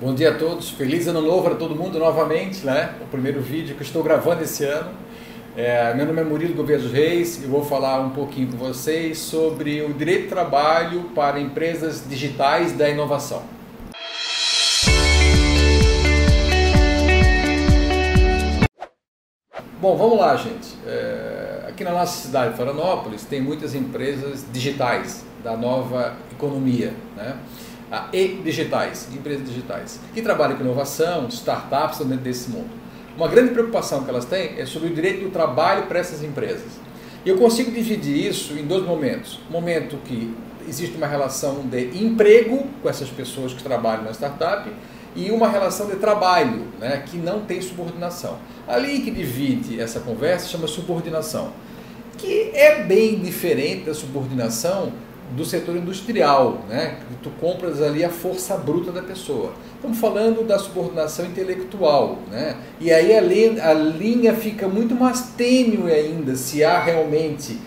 Bom dia a todos, feliz ano novo para todo mundo novamente, né? O primeiro vídeo que estou gravando esse ano. É, meu nome é Murilo Gouveia dos Reis e vou falar um pouquinho com vocês sobre o direito de trabalho para empresas digitais da inovação. Bom, vamos lá, gente. É, aqui na nossa cidade, Florianópolis, tem muitas empresas digitais da nova economia, né? E digitais, empresas digitais, que trabalham com inovação, startups dentro desse mundo. Uma grande preocupação que elas têm é sobre o direito do trabalho para essas empresas. E eu consigo dividir isso em dois momentos. Momento que existe uma relação de emprego com essas pessoas que trabalham na startup e uma relação de trabalho, né, que não tem subordinação. A lei que divide essa conversa chama subordinação, que é bem diferente da subordinação do setor industrial, né? Tu compras ali a força bruta da pessoa. Estamos falando da subordinação intelectual, né? E aí a linha, a linha fica muito mais tênue ainda se há realmente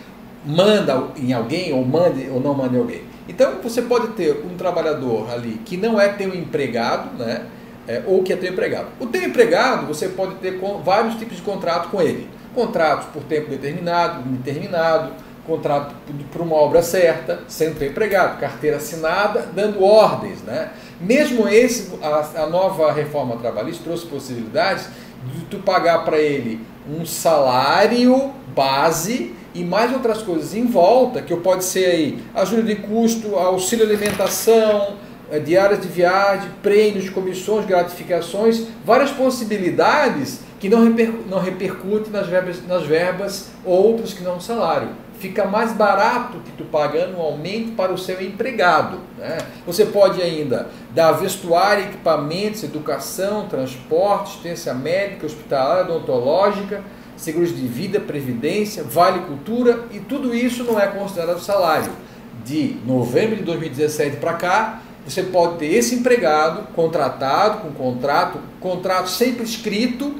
manda em alguém ou mande ou não manda em alguém. Então você pode ter um trabalhador ali que não é teu empregado, né? É, ou que é teu empregado. O teu empregado você pode ter vários tipos de contrato com ele. Contratos por tempo determinado, indeterminado, contrato para uma obra certa, sendo empregado, carteira assinada, dando ordens. Né? Mesmo esse, a, a nova reforma trabalhista trouxe possibilidades de tu pagar para ele um salário base e mais outras coisas em volta, que pode ser aí ajuda de custo, auxílio alimentação, eh, diárias de viagem, prêmios, comissões, gratificações, várias possibilidades que não, reper, não repercutem nas verbas, nas verbas outras que não salário fica mais barato que tu paga anualmente para o seu empregado. Né? Você pode ainda dar vestuário, equipamentos, educação, transporte, assistência médica, hospitalar, odontológica, seguros de vida, previdência, vale cultura e tudo isso não é considerado salário. De novembro de 2017 para cá, você pode ter esse empregado contratado, com contrato, contrato sempre escrito,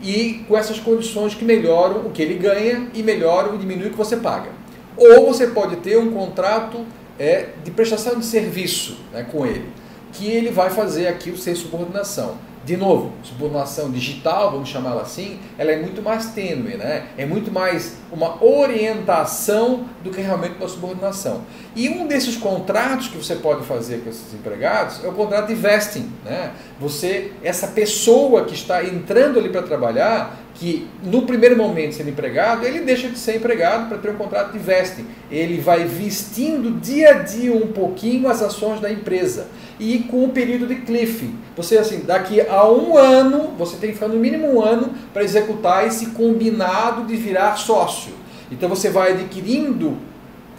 e com essas condições que melhoram o que ele ganha e melhoram e diminuem o que você paga. Ou você pode ter um contrato é, de prestação de serviço né, com ele, que ele vai fazer aquilo sem subordinação. De novo, subordinação digital, vamos chamá-la assim, ela é muito mais tênue, né? é muito mais uma orientação do que realmente uma subordinação. E um desses contratos que você pode fazer com esses empregados é o contrato de vesting. Né? Você, essa pessoa que está entrando ali para trabalhar, que no primeiro momento sendo empregado, ele deixa de ser empregado para ter um contrato de vesting. Ele vai vestindo dia a dia um pouquinho as ações da empresa. E com o período de cliff. Você, assim, daqui a um ano, você tem que ficar no mínimo um ano para executar esse combinado de virar sócio. Então você vai adquirindo,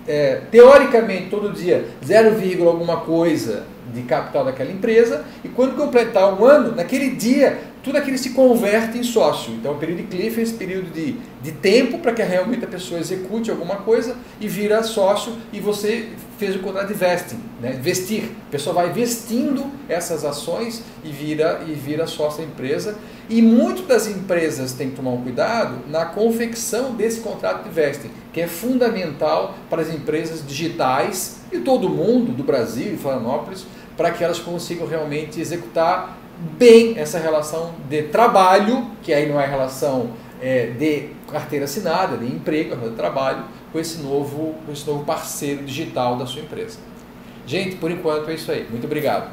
é, teoricamente, todo dia, 0, alguma coisa de capital daquela empresa, e quando completar um ano, naquele dia tudo aquilo se converte em sócio. Então, o período de cliff é esse período de, de tempo para que realmente a pessoa execute alguma coisa e vira sócio e você fez o contrato de vesting, né? vestir. A pessoa vai vestindo essas ações e vira, e vira sócio da empresa. E muitas das empresas têm que tomar um cuidado na confecção desse contrato de vesting, que é fundamental para as empresas digitais e todo mundo do Brasil e Florianópolis, para que elas consigam realmente executar bem essa relação de trabalho, que aí não é relação é, de carteira assinada, de emprego, é de trabalho, com esse, novo, com esse novo parceiro digital da sua empresa. Gente, por enquanto é isso aí. Muito obrigado.